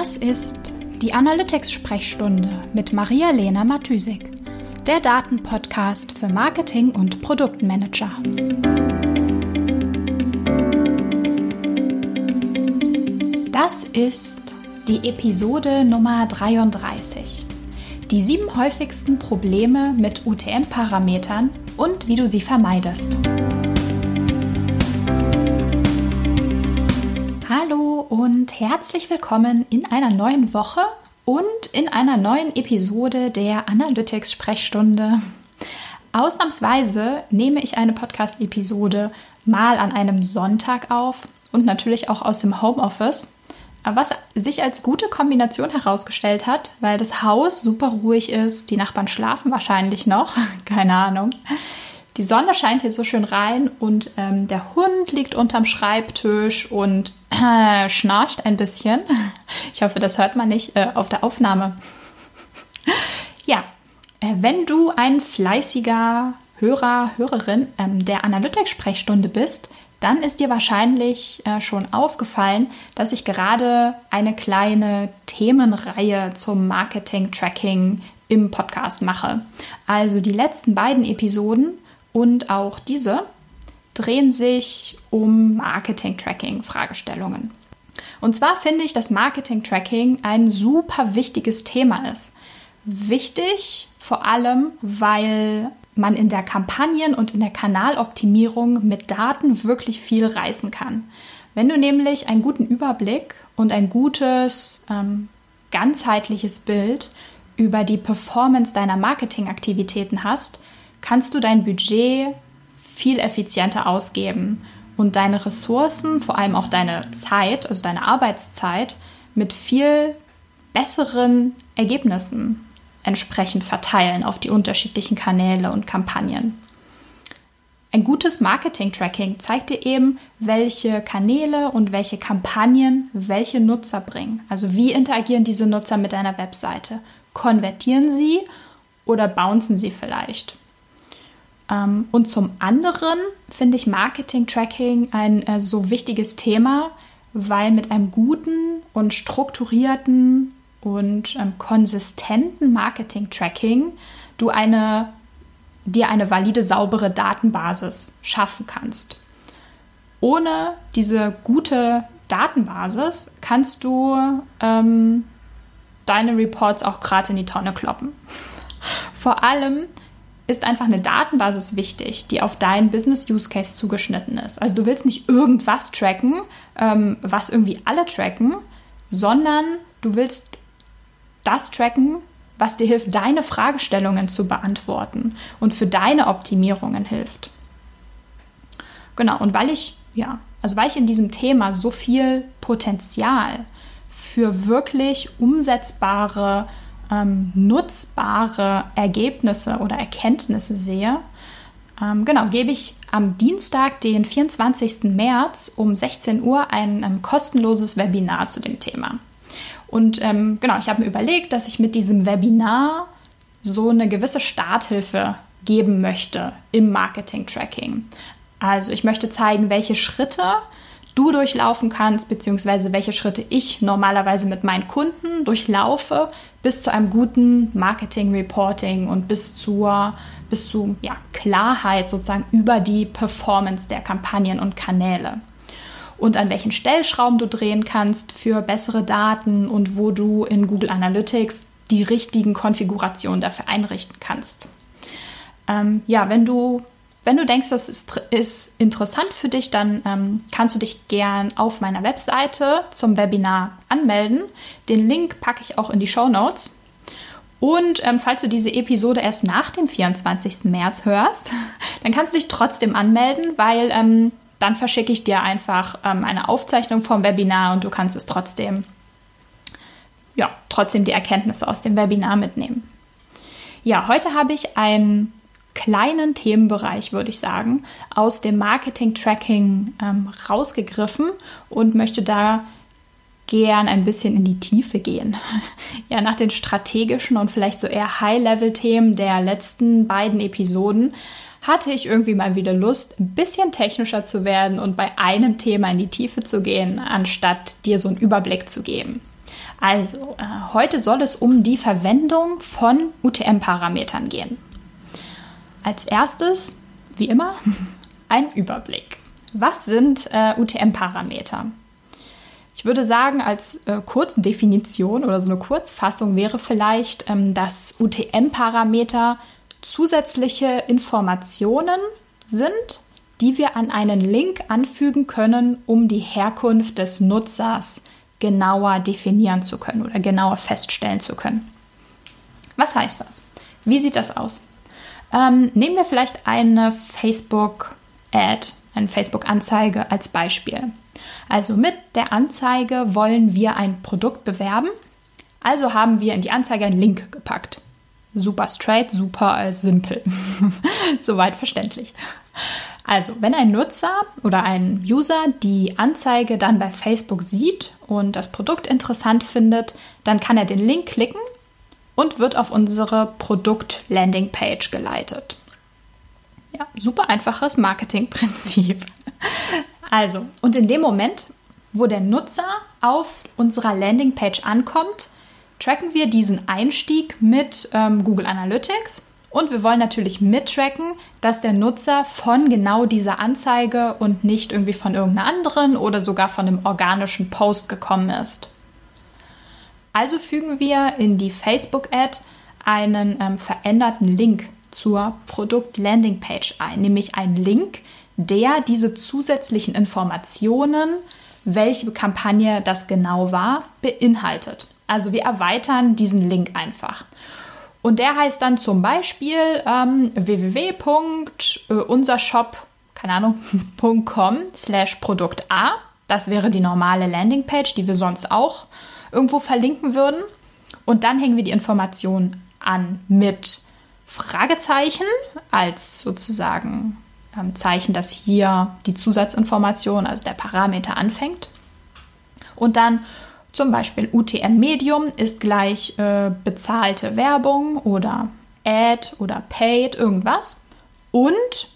Das ist die Analytics-Sprechstunde mit Maria-Lena Matysik, der Datenpodcast für Marketing und Produktmanager. Das ist die Episode Nummer 33. Die sieben häufigsten Probleme mit UTM-Parametern und wie du sie vermeidest. Herzlich willkommen in einer neuen Woche und in einer neuen Episode der Analytics-Sprechstunde. Ausnahmsweise nehme ich eine Podcast-Episode mal an einem Sonntag auf und natürlich auch aus dem Homeoffice. Was sich als gute Kombination herausgestellt hat, weil das Haus super ruhig ist, die Nachbarn schlafen wahrscheinlich noch, keine Ahnung. Die Sonne scheint hier so schön rein und ähm, der Hund liegt unterm Schreibtisch und äh, schnarcht ein bisschen. Ich hoffe, das hört man nicht äh, auf der Aufnahme. ja, äh, wenn du ein fleißiger Hörer, Hörerin ähm, der Analytics-Sprechstunde bist, dann ist dir wahrscheinlich äh, schon aufgefallen, dass ich gerade eine kleine Themenreihe zum Marketing-Tracking im Podcast mache. Also die letzten beiden Episoden und auch diese drehen sich um Marketing-Tracking-Fragestellungen. Und zwar finde ich, dass Marketing-Tracking ein super wichtiges Thema ist. Wichtig vor allem, weil man in der Kampagnen- und in der Kanaloptimierung mit Daten wirklich viel reißen kann. Wenn du nämlich einen guten Überblick und ein gutes, ähm, ganzheitliches Bild über die Performance deiner Marketingaktivitäten hast, kannst du dein Budget viel effizienter ausgeben und deine Ressourcen, vor allem auch deine Zeit, also deine Arbeitszeit, mit viel besseren Ergebnissen entsprechend verteilen auf die unterschiedlichen Kanäle und Kampagnen. Ein gutes Marketing-Tracking zeigt dir eben, welche Kanäle und welche Kampagnen welche Nutzer bringen. Also wie interagieren diese Nutzer mit deiner Webseite? Konvertieren sie oder bouncen sie vielleicht? Ähm, und zum anderen finde ich Marketing-Tracking ein äh, so wichtiges Thema, weil mit einem guten und strukturierten und ähm, konsistenten Marketing-Tracking du eine, dir eine valide, saubere Datenbasis schaffen kannst. Ohne diese gute Datenbasis kannst du ähm, deine Reports auch gerade in die Tonne kloppen. Vor allem, ist einfach eine Datenbasis wichtig, die auf deinen Business Use Case zugeschnitten ist. Also du willst nicht irgendwas tracken, ähm, was irgendwie alle tracken, sondern du willst das tracken, was dir hilft, deine Fragestellungen zu beantworten und für deine Optimierungen hilft. Genau, und weil ich, ja, also weil ich in diesem Thema so viel Potenzial für wirklich umsetzbare ähm, nutzbare Ergebnisse oder Erkenntnisse sehe, ähm, genau, gebe ich am Dienstag, den 24. März um 16 Uhr ein ähm, kostenloses Webinar zu dem Thema. Und ähm, genau, ich habe mir überlegt, dass ich mit diesem Webinar so eine gewisse Starthilfe geben möchte im Marketing-Tracking. Also ich möchte zeigen, welche Schritte du durchlaufen kannst, beziehungsweise welche Schritte ich normalerweise mit meinen Kunden durchlaufe, bis zu einem guten Marketing-Reporting und bis zur bis zu ja, Klarheit sozusagen über die Performance der Kampagnen und Kanäle. Und an welchen Stellschrauben du drehen kannst für bessere Daten und wo du in Google Analytics die richtigen Konfigurationen dafür einrichten kannst. Ähm, ja, wenn du wenn du denkst, das ist, ist interessant für dich, dann ähm, kannst du dich gern auf meiner Webseite zum Webinar anmelden. Den Link packe ich auch in die Show Notes. Und ähm, falls du diese Episode erst nach dem 24. März hörst, dann kannst du dich trotzdem anmelden, weil ähm, dann verschicke ich dir einfach ähm, eine Aufzeichnung vom Webinar und du kannst es trotzdem, ja, trotzdem die Erkenntnisse aus dem Webinar mitnehmen. Ja, heute habe ich ein kleinen Themenbereich, würde ich sagen, aus dem Marketing-Tracking ähm, rausgegriffen und möchte da gern ein bisschen in die Tiefe gehen. Ja, nach den strategischen und vielleicht so eher High-Level-Themen der letzten beiden Episoden hatte ich irgendwie mal wieder Lust, ein bisschen technischer zu werden und bei einem Thema in die Tiefe zu gehen, anstatt dir so einen Überblick zu geben. Also, äh, heute soll es um die Verwendung von UTM-Parametern gehen. Als erstes, wie immer, ein Überblick. Was sind äh, UTM-Parameter? Ich würde sagen, als äh, Kurzdefinition oder so eine Kurzfassung wäre vielleicht, ähm, dass UTM-Parameter zusätzliche Informationen sind, die wir an einen Link anfügen können, um die Herkunft des Nutzers genauer definieren zu können oder genauer feststellen zu können. Was heißt das? Wie sieht das aus? Ähm, nehmen wir vielleicht eine Facebook-Ad, eine Facebook-Anzeige als Beispiel. Also mit der Anzeige wollen wir ein Produkt bewerben. Also haben wir in die Anzeige einen Link gepackt. Super straight, super simpel. Soweit verständlich. Also, wenn ein Nutzer oder ein User die Anzeige dann bei Facebook sieht und das Produkt interessant findet, dann kann er den Link klicken und wird auf unsere Produkt-Landing-Page geleitet. Ja, super einfaches Marketingprinzip. Also, und in dem Moment, wo der Nutzer auf unserer Landingpage ankommt, tracken wir diesen Einstieg mit ähm, Google Analytics und wir wollen natürlich mittracken, dass der Nutzer von genau dieser Anzeige und nicht irgendwie von irgendeiner anderen oder sogar von einem organischen Post gekommen ist. Also fügen wir in die Facebook-Ad einen ähm, veränderten Link zur Produkt-Landing-Page ein, nämlich einen Link, der diese zusätzlichen Informationen, welche Kampagne das genau war, beinhaltet. Also wir erweitern diesen Link einfach. Und der heißt dann zum Beispiel ähm, www.unsershop, .com slash Produkt A. Das wäre die normale Landingpage, die wir sonst auch irgendwo verlinken würden. Und dann hängen wir die Informationen an mit Fragezeichen als sozusagen ähm, Zeichen, dass hier die Zusatzinformation, also der Parameter anfängt. Und dann zum Beispiel UTM Medium ist gleich äh, bezahlte Werbung oder Ad oder Paid, irgendwas. Und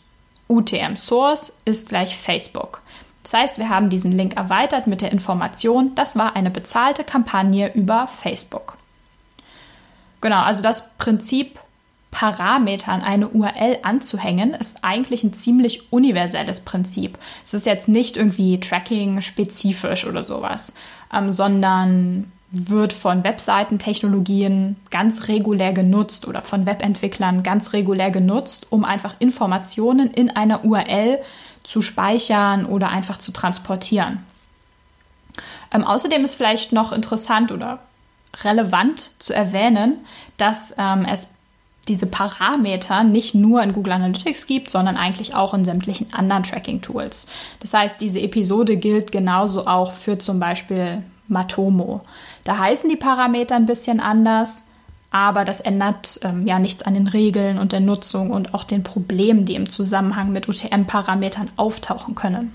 UTM Source ist gleich Facebook. Das heißt, wir haben diesen Link erweitert mit der Information, das war eine bezahlte Kampagne über Facebook. Genau, also das Prinzip Parametern eine URL anzuhängen, ist eigentlich ein ziemlich universelles Prinzip. Es ist jetzt nicht irgendwie Tracking-spezifisch oder sowas, ähm, sondern wird von Webseitentechnologien ganz regulär genutzt oder von Webentwicklern ganz regulär genutzt, um einfach Informationen in einer URL zu speichern oder einfach zu transportieren. Ähm, außerdem ist vielleicht noch interessant oder relevant zu erwähnen, dass ähm, es diese Parameter nicht nur in Google Analytics gibt, sondern eigentlich auch in sämtlichen anderen Tracking-Tools. Das heißt, diese Episode gilt genauso auch für zum Beispiel Matomo. Da heißen die Parameter ein bisschen anders, aber das ändert ähm, ja nichts an den Regeln und der Nutzung und auch den Problemen, die im Zusammenhang mit UTM-Parametern auftauchen können.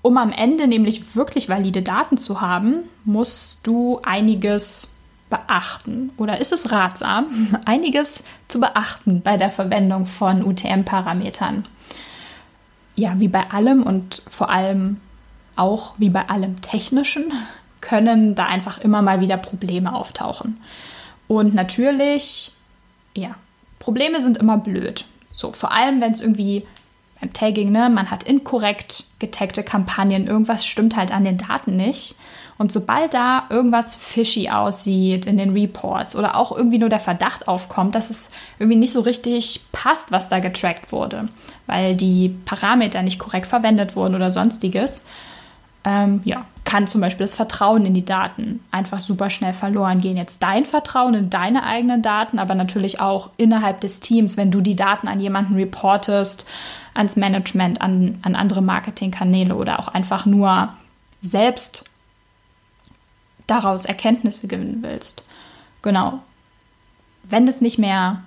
Um am Ende nämlich wirklich valide Daten zu haben, musst du einiges beachten oder ist es ratsam, einiges zu beachten bei der Verwendung von UTM-Parametern? Ja, wie bei allem und vor allem auch wie bei allem Technischen können da einfach immer mal wieder Probleme auftauchen. Und natürlich, ja, Probleme sind immer blöd. So, vor allem, wenn es irgendwie beim Tagging, ne, man hat inkorrekt getagte Kampagnen, irgendwas stimmt halt an den Daten nicht. Und sobald da irgendwas fishy aussieht in den Reports oder auch irgendwie nur der Verdacht aufkommt, dass es irgendwie nicht so richtig passt, was da getrackt wurde, weil die Parameter nicht korrekt verwendet wurden oder sonstiges, ähm, ja, kann zum Beispiel das Vertrauen in die Daten einfach super schnell verloren gehen. Jetzt dein Vertrauen in deine eigenen Daten, aber natürlich auch innerhalb des Teams, wenn du die Daten an jemanden reportest, ans Management, an, an andere Marketingkanäle oder auch einfach nur selbst daraus Erkenntnisse gewinnen willst. Genau. Wenn es nicht mehr,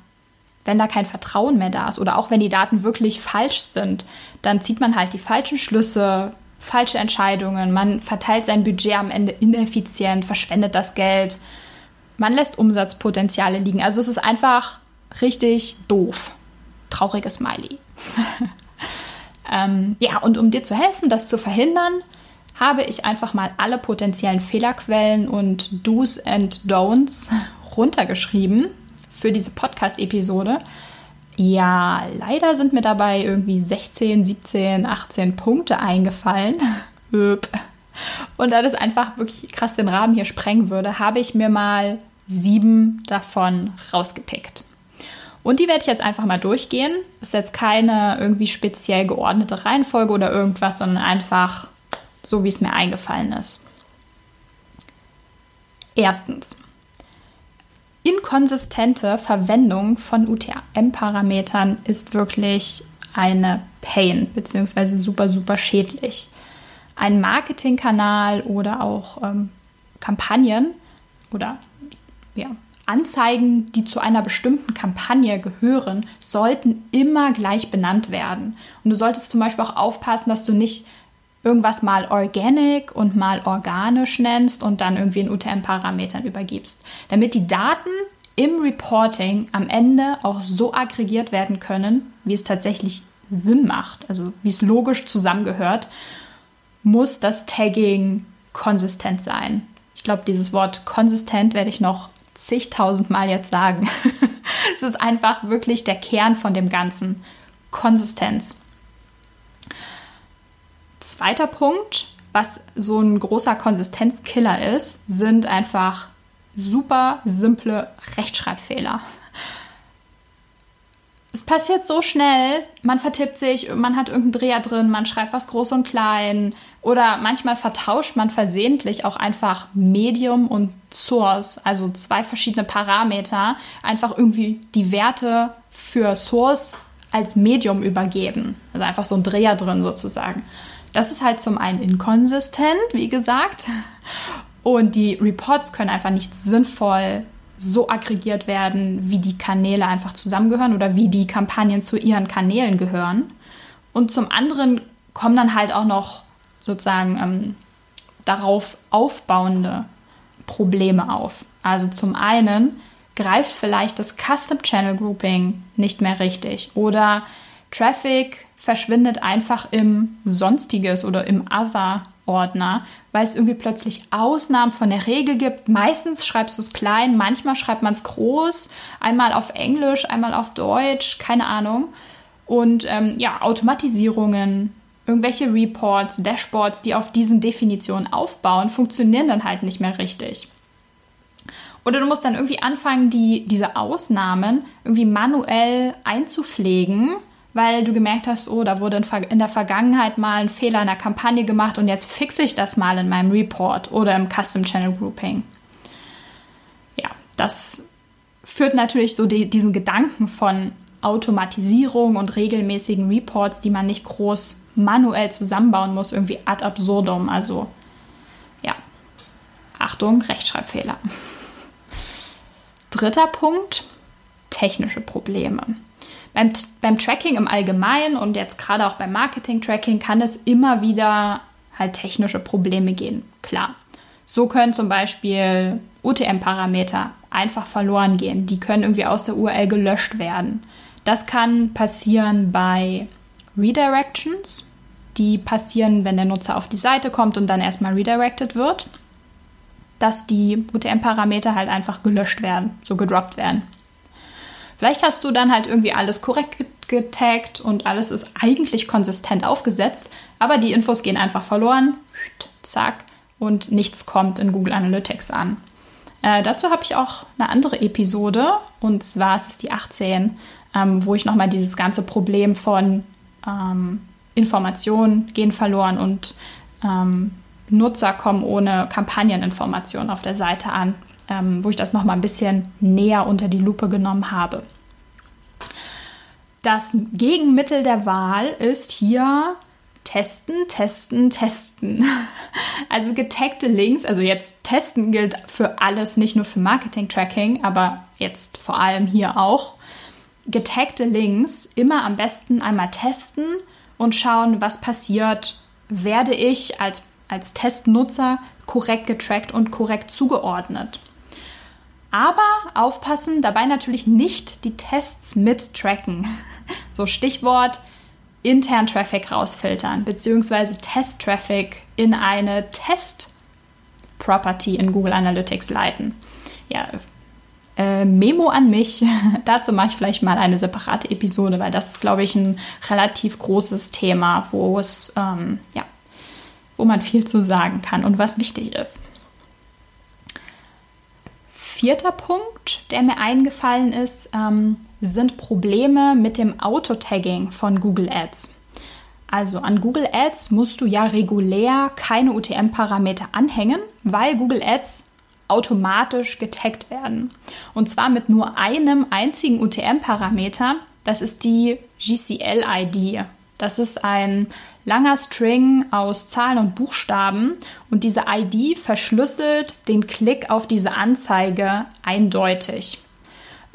wenn da kein Vertrauen mehr da ist oder auch wenn die Daten wirklich falsch sind, dann zieht man halt die falschen Schlüsse, falsche Entscheidungen, man verteilt sein Budget am Ende ineffizient, verschwendet das Geld, man lässt Umsatzpotenziale liegen. Also es ist einfach richtig doof. Trauriges Smiley. ähm, ja, und um dir zu helfen, das zu verhindern, habe ich einfach mal alle potenziellen Fehlerquellen und Do's and Don'ts runtergeschrieben für diese Podcast-Episode. Ja, leider sind mir dabei irgendwie 16, 17, 18 Punkte eingefallen. Und da das einfach wirklich krass den Rahmen hier sprengen würde, habe ich mir mal sieben davon rausgepickt. Und die werde ich jetzt einfach mal durchgehen. Ist jetzt keine irgendwie speziell geordnete Reihenfolge oder irgendwas, sondern einfach so, wie es mir eingefallen ist. Erstens. Inkonsistente Verwendung von UTM-Parametern ist wirklich eine Pain, beziehungsweise super, super schädlich. Ein Marketingkanal oder auch ähm, Kampagnen oder ja, Anzeigen, die zu einer bestimmten Kampagne gehören, sollten immer gleich benannt werden. Und du solltest zum Beispiel auch aufpassen, dass du nicht irgendwas mal organic und mal organisch nennst und dann irgendwie in UTM-Parametern übergibst, damit die Daten im Reporting am Ende auch so aggregiert werden können, wie es tatsächlich Sinn macht, also wie es logisch zusammengehört, muss das Tagging konsistent sein. Ich glaube, dieses Wort konsistent werde ich noch zigtausend Mal jetzt sagen. es ist einfach wirklich der Kern von dem Ganzen. Konsistenz. Zweiter Punkt, was so ein großer Konsistenzkiller ist, sind einfach super simple Rechtschreibfehler. Es passiert so schnell, man vertippt sich, man hat irgendeinen Dreher drin, man schreibt was groß und klein oder manchmal vertauscht man versehentlich auch einfach Medium und Source, also zwei verschiedene Parameter, einfach irgendwie die Werte für Source als Medium übergeben. Also einfach so ein Dreher drin sozusagen. Das ist halt zum einen inkonsistent, wie gesagt. Und die Reports können einfach nicht sinnvoll so aggregiert werden, wie die Kanäle einfach zusammengehören oder wie die Kampagnen zu ihren Kanälen gehören. Und zum anderen kommen dann halt auch noch sozusagen ähm, darauf aufbauende Probleme auf. Also zum einen greift vielleicht das Custom Channel Grouping nicht mehr richtig oder Traffic verschwindet einfach im Sonstiges oder im Other Ordner, weil es irgendwie plötzlich Ausnahmen von der Regel gibt. Meistens schreibst du es klein, manchmal schreibt man es groß, einmal auf Englisch, einmal auf Deutsch, keine Ahnung. Und ähm, ja, Automatisierungen, irgendwelche Reports, Dashboards, die auf diesen Definitionen aufbauen, funktionieren dann halt nicht mehr richtig. Oder du musst dann irgendwie anfangen, die, diese Ausnahmen irgendwie manuell einzupflegen weil du gemerkt hast, oh, da wurde in der Vergangenheit mal ein Fehler in der Kampagne gemacht und jetzt fixe ich das mal in meinem Report oder im Custom Channel Grouping. Ja, das führt natürlich so die, diesen Gedanken von Automatisierung und regelmäßigen Reports, die man nicht groß manuell zusammenbauen muss, irgendwie ad absurdum. Also ja, Achtung, Rechtschreibfehler. Dritter Punkt, technische Probleme. Beim, beim Tracking im Allgemeinen und jetzt gerade auch beim Marketing-Tracking kann es immer wieder halt technische Probleme gehen. Klar. So können zum Beispiel UTM-Parameter einfach verloren gehen. Die können irgendwie aus der URL gelöscht werden. Das kann passieren bei Redirections. Die passieren, wenn der Nutzer auf die Seite kommt und dann erstmal redirected wird, dass die UTM-Parameter halt einfach gelöscht werden, so gedroppt werden. Vielleicht hast du dann halt irgendwie alles korrekt getaggt und alles ist eigentlich konsistent aufgesetzt, aber die Infos gehen einfach verloren, zack, und nichts kommt in Google Analytics an. Äh, dazu habe ich auch eine andere Episode und zwar ist es die 18, ähm, wo ich nochmal dieses ganze Problem von ähm, Informationen gehen verloren und ähm, Nutzer kommen ohne Kampagneninformationen auf der Seite an ähm, wo ich das nochmal ein bisschen näher unter die Lupe genommen habe. Das Gegenmittel der Wahl ist hier testen, testen, testen. Also getaggte Links, also jetzt testen gilt für alles, nicht nur für Marketing-Tracking, aber jetzt vor allem hier auch. Getaggte Links immer am besten einmal testen und schauen, was passiert. Werde ich als, als Testnutzer korrekt getrackt und korrekt zugeordnet? Aber aufpassen, dabei natürlich nicht die Tests mit tracken. So Stichwort internen Traffic rausfiltern, beziehungsweise Test-Traffic in eine Test-Property in Google Analytics leiten. Ja, äh, Memo an mich. Dazu mache ich vielleicht mal eine separate Episode, weil das ist, glaube ich, ein relativ großes Thema, wo es, ähm, ja, wo man viel zu sagen kann und was wichtig ist. Vierter Punkt, der mir eingefallen ist, ähm, sind Probleme mit dem Auto-Tagging von Google Ads. Also an Google Ads musst du ja regulär keine UTM-Parameter anhängen, weil Google Ads automatisch getaggt werden. Und zwar mit nur einem einzigen UTM-Parameter, das ist die GCL-ID. Das ist ein langer String aus Zahlen und Buchstaben und diese ID verschlüsselt den Klick auf diese Anzeige eindeutig.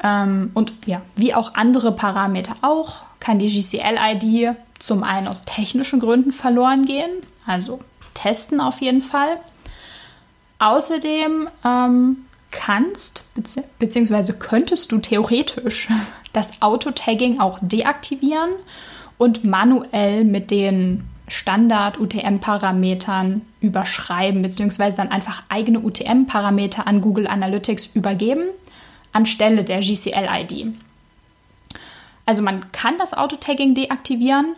Ähm, und ja, wie auch andere Parameter auch, kann die GCL-ID zum einen aus technischen Gründen verloren gehen, also testen auf jeden Fall. Außerdem ähm, kannst bzw. könntest du theoretisch das Auto-Tagging auch deaktivieren und manuell mit den Standard-UTM-Parametern überschreiben, beziehungsweise dann einfach eigene UTM-Parameter an Google Analytics übergeben, anstelle der GCL-ID. Also man kann das Auto-Tagging deaktivieren,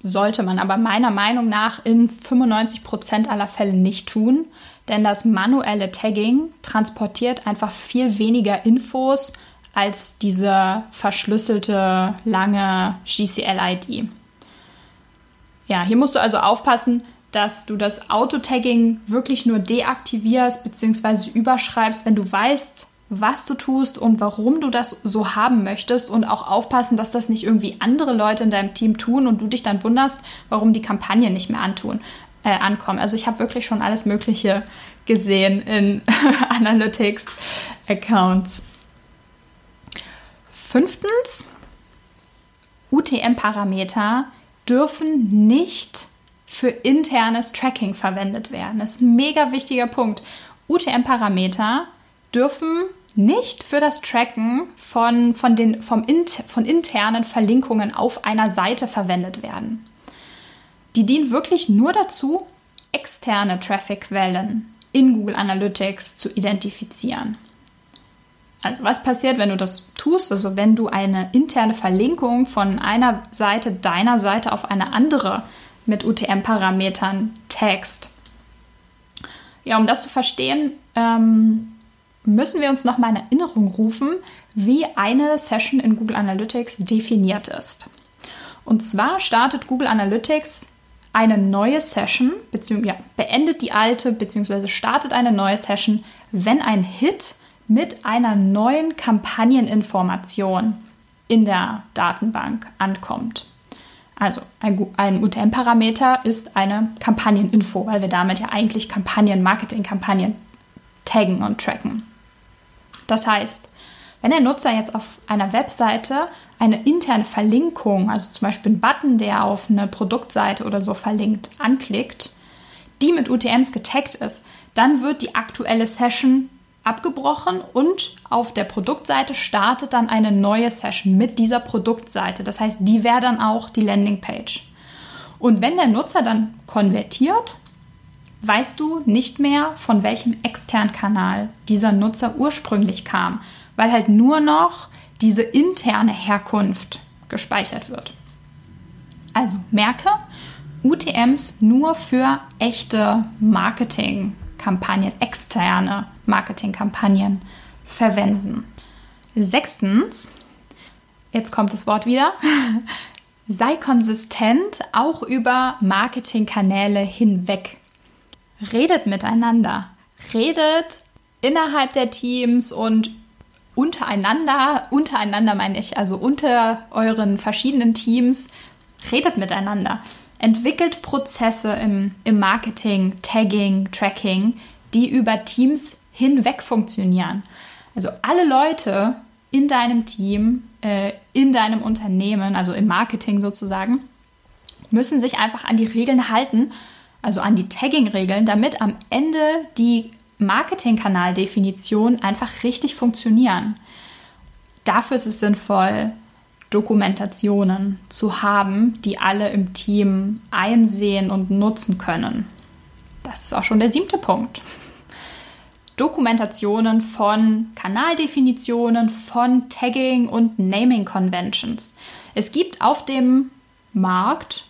sollte man aber meiner Meinung nach in 95% aller Fälle nicht tun, denn das manuelle Tagging transportiert einfach viel weniger Infos als diese verschlüsselte lange GCL-ID. Ja, hier musst du also aufpassen, dass du das Auto-Tagging wirklich nur deaktivierst bzw. überschreibst, wenn du weißt, was du tust und warum du das so haben möchtest und auch aufpassen, dass das nicht irgendwie andere Leute in deinem Team tun und du dich dann wunderst, warum die Kampagne nicht mehr antun, äh, ankommen. Also ich habe wirklich schon alles Mögliche gesehen in Analytics-Accounts. Fünftens, UTM-Parameter dürfen nicht für internes Tracking verwendet werden. Das ist ein mega wichtiger Punkt. UTM-Parameter dürfen nicht für das Tracken von, von, den, vom, von internen Verlinkungen auf einer Seite verwendet werden. Die dienen wirklich nur dazu, externe Traffic-Quellen in Google Analytics zu identifizieren. Also was passiert, wenn du das tust? Also wenn du eine interne Verlinkung von einer Seite deiner Seite auf eine andere mit UTM-Parametern tagst. Ja, um das zu verstehen, ähm, müssen wir uns noch mal in Erinnerung rufen, wie eine Session in Google Analytics definiert ist. Und zwar startet Google Analytics eine neue Session, beziehungsweise ja, beendet die alte, beziehungsweise startet eine neue Session, wenn ein Hit mit einer neuen Kampagneninformation in der Datenbank ankommt. Also ein, ein UTM-Parameter ist eine Kampagneninfo, weil wir damit ja eigentlich Kampagnen, Marketing-Kampagnen taggen und tracken. Das heißt, wenn der Nutzer jetzt auf einer Webseite eine interne Verlinkung, also zum Beispiel einen Button, der auf eine Produktseite oder so verlinkt, anklickt, die mit UTMs getaggt ist, dann wird die aktuelle Session abgebrochen und auf der Produktseite startet dann eine neue Session mit dieser Produktseite. Das heißt, die wäre dann auch die Landingpage. Und wenn der Nutzer dann konvertiert, weißt du nicht mehr, von welchem externen Kanal dieser Nutzer ursprünglich kam, weil halt nur noch diese interne Herkunft gespeichert wird. Also merke, UTMs nur für echte Marketingkampagnen, externe Marketingkampagnen verwenden. Sechstens, jetzt kommt das Wort wieder, sei konsistent auch über Marketingkanäle hinweg. Redet miteinander, redet innerhalb der Teams und untereinander, untereinander meine ich, also unter euren verschiedenen Teams, redet miteinander. Entwickelt Prozesse im, im Marketing, Tagging, Tracking, die über Teams hinweg funktionieren. Also alle Leute in deinem Team, äh, in deinem Unternehmen, also im Marketing sozusagen, müssen sich einfach an die Regeln halten, also an die Tagging-Regeln, damit am Ende die Marketingkanaldefinitionen einfach richtig funktionieren. Dafür ist es sinnvoll, Dokumentationen zu haben, die alle im Team einsehen und nutzen können. Das ist auch schon der siebte Punkt. Dokumentationen von Kanaldefinitionen, von Tagging und Naming Conventions. Es gibt auf dem Markt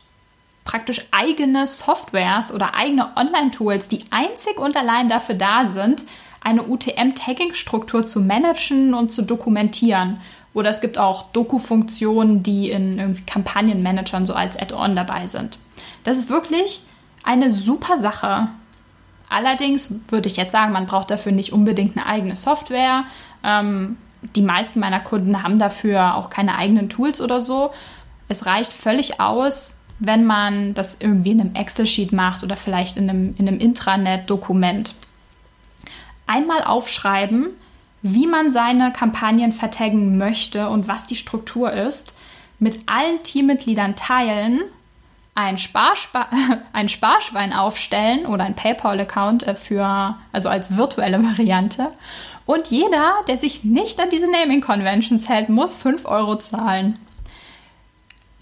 praktisch eigene Softwares oder eigene Online-Tools, die einzig und allein dafür da sind, eine UTM-Tagging-Struktur zu managen und zu dokumentieren. Oder es gibt auch Doku-Funktionen, die in Kampagnenmanagern so als Add-on dabei sind. Das ist wirklich eine super Sache. Allerdings würde ich jetzt sagen, man braucht dafür nicht unbedingt eine eigene Software. Ähm, die meisten meiner Kunden haben dafür auch keine eigenen Tools oder so. Es reicht völlig aus, wenn man das irgendwie in einem Excel-Sheet macht oder vielleicht in einem, in einem Intranet-Dokument. Einmal aufschreiben, wie man seine Kampagnen vertaggen möchte und was die Struktur ist, mit allen Teammitgliedern teilen, ein, Sparschwe ein Sparschwein aufstellen oder ein PayPal-Account äh, für, also als virtuelle Variante. Und jeder, der sich nicht an diese Naming Conventions hält, muss 5 Euro zahlen.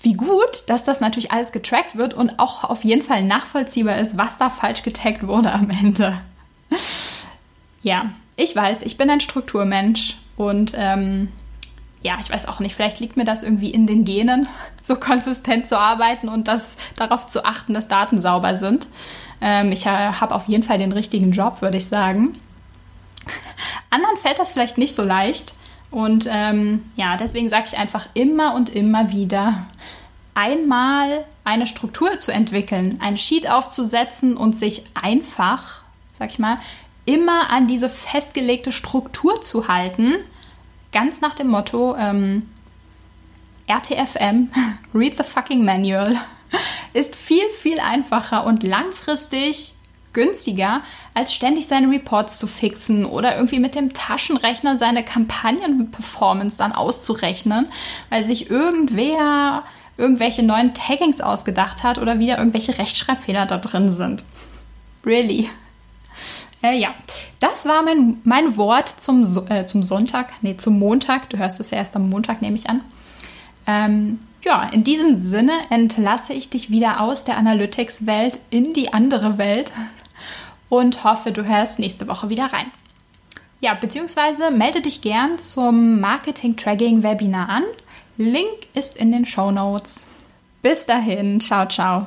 Wie gut, dass das natürlich alles getrackt wird und auch auf jeden Fall nachvollziehbar ist, was da falsch getaggt wurde am Ende. ja, ich weiß, ich bin ein Strukturmensch und ähm, ja, ich weiß auch nicht, vielleicht liegt mir das irgendwie in den Genen, so konsistent zu arbeiten und das, darauf zu achten, dass Daten sauber sind. Ähm, ich habe auf jeden Fall den richtigen Job, würde ich sagen. Anderen fällt das vielleicht nicht so leicht. Und ähm, ja, deswegen sage ich einfach immer und immer wieder, einmal eine Struktur zu entwickeln, ein Sheet aufzusetzen und sich einfach, sag ich mal, immer an diese festgelegte Struktur zu halten, ganz nach dem Motto ähm, RTFM, Read the fucking Manual, ist viel, viel einfacher und langfristig günstiger, als ständig seine Reports zu fixen oder irgendwie mit dem Taschenrechner seine Kampagnenperformance dann auszurechnen, weil sich irgendwer irgendwelche neuen Taggings ausgedacht hat oder wieder irgendwelche Rechtschreibfehler da drin sind. Really. Äh, ja, das war mein, mein Wort zum, äh, zum Sonntag, nee, zum Montag. Du hörst es ja erst am Montag, nehme ich an. Ähm, ja, in diesem Sinne entlasse ich dich wieder aus der Analytics-Welt in die andere Welt und hoffe, du hörst nächste Woche wieder rein. Ja, beziehungsweise melde dich gern zum Marketing-Tracking-Webinar an. Link ist in den Show Notes. Bis dahin, ciao, ciao.